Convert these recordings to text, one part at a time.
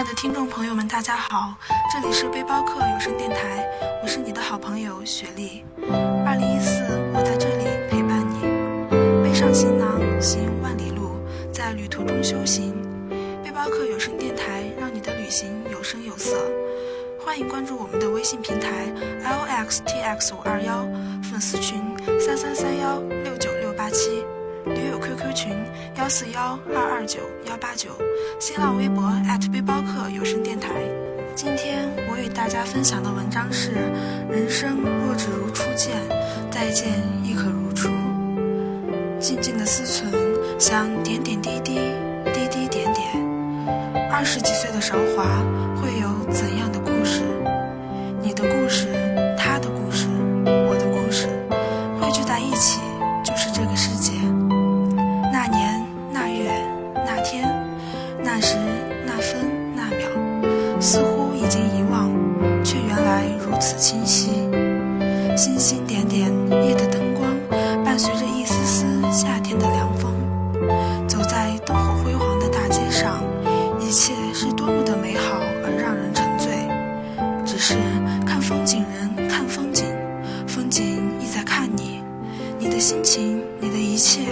亲爱的听众朋友们，大家好，这里是背包客有声电台，我是你的好朋友雪莉。二零一四，我在这里陪伴你，背上行囊行万里路，在旅途中修行。背包客有声电台，让你的旅行有声有色。欢迎关注我们的微信平台 l x t x 五二幺，粉丝群三三三幺六九六八七。驴友 QQ 群幺四幺二二九幺八九，新浪微博背包客有声电台。今天我与大家分享的文章是：人生若只如初见，再见亦可如初。静静的思存，想点点滴滴，滴滴点点。二十几岁的韶华，会此清晰。星星点点，夜的灯光，伴随着一丝丝夏天的凉风。走在灯火辉煌的大街上，一切是多么的美好而让人沉醉。只是看风景人看风景，风景亦在看你。你的心情，你的一切，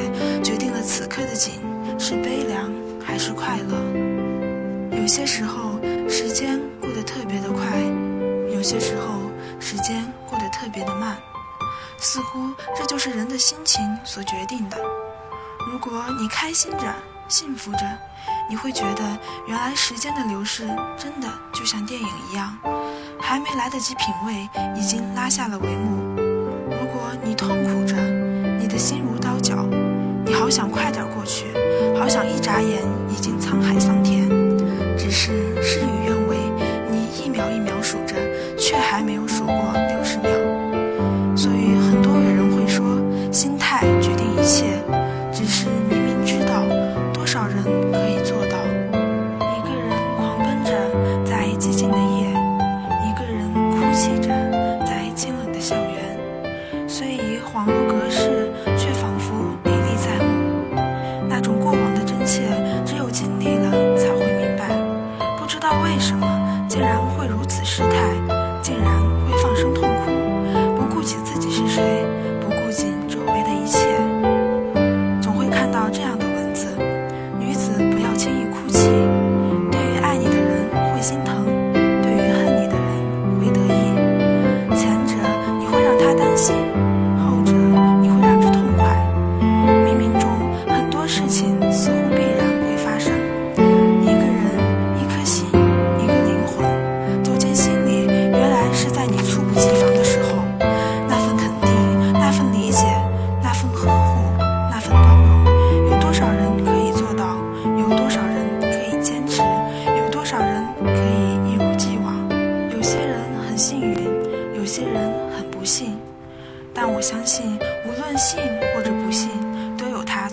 决定了此刻的景是悲凉还是快乐。有些时候，时间过得特别的快；有些时候，时间过得特别的慢。似乎这就是人的心情所决定的。如果你开心着，幸福着，你会觉得原来时间的流逝真的就像电影一样，还没来得及品味，已经拉下了帷幕。如果你痛苦着，你的心如刀绞，你好想快点过去，好想一眨眼已经沧海桑田。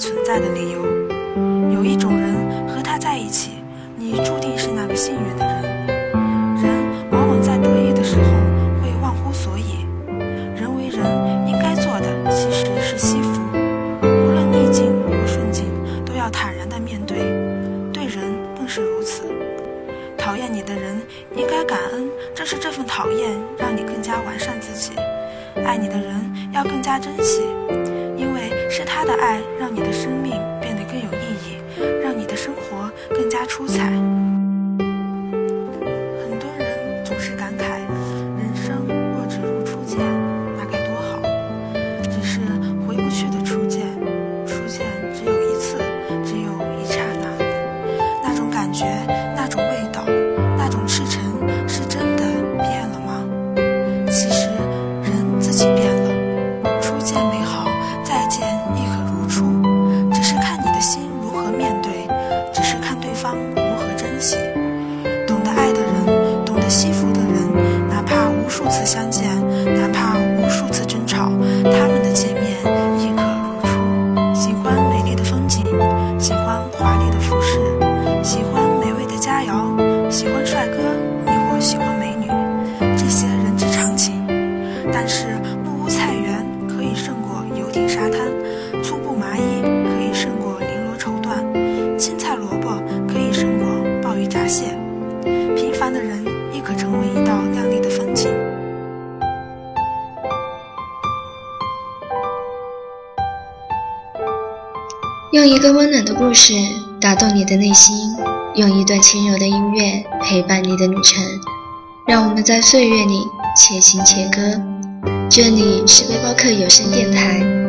存在的理由。有一种人和他在一起，你注定是那个幸运的人。人往往在得意的时候会忘乎所以。人为人应该做的其实是惜福，无论逆境或顺境，都要坦然的面对。对人更是如此。讨厌你的人应该感恩，正是这份讨厌让你更加完善自己。爱你的人要更加珍惜，是他的爱让你的生命变得更有意义，让你的生活更加出彩。的人亦可成为一道亮丽的风景。用一个温暖的故事打动你的内心，用一段轻柔的音乐陪伴你的旅程。让我们在岁月里且行且歌。这里是背包客有声电台。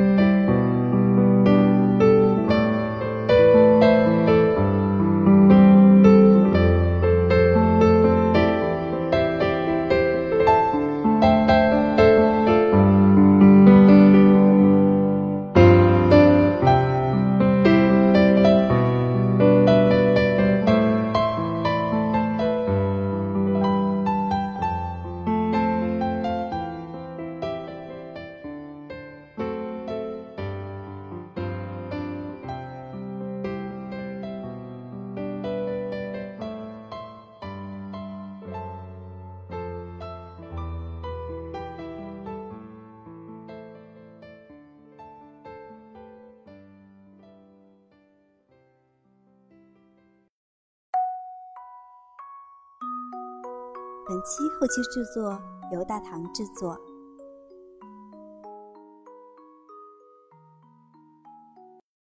本期后期制作由大唐制作。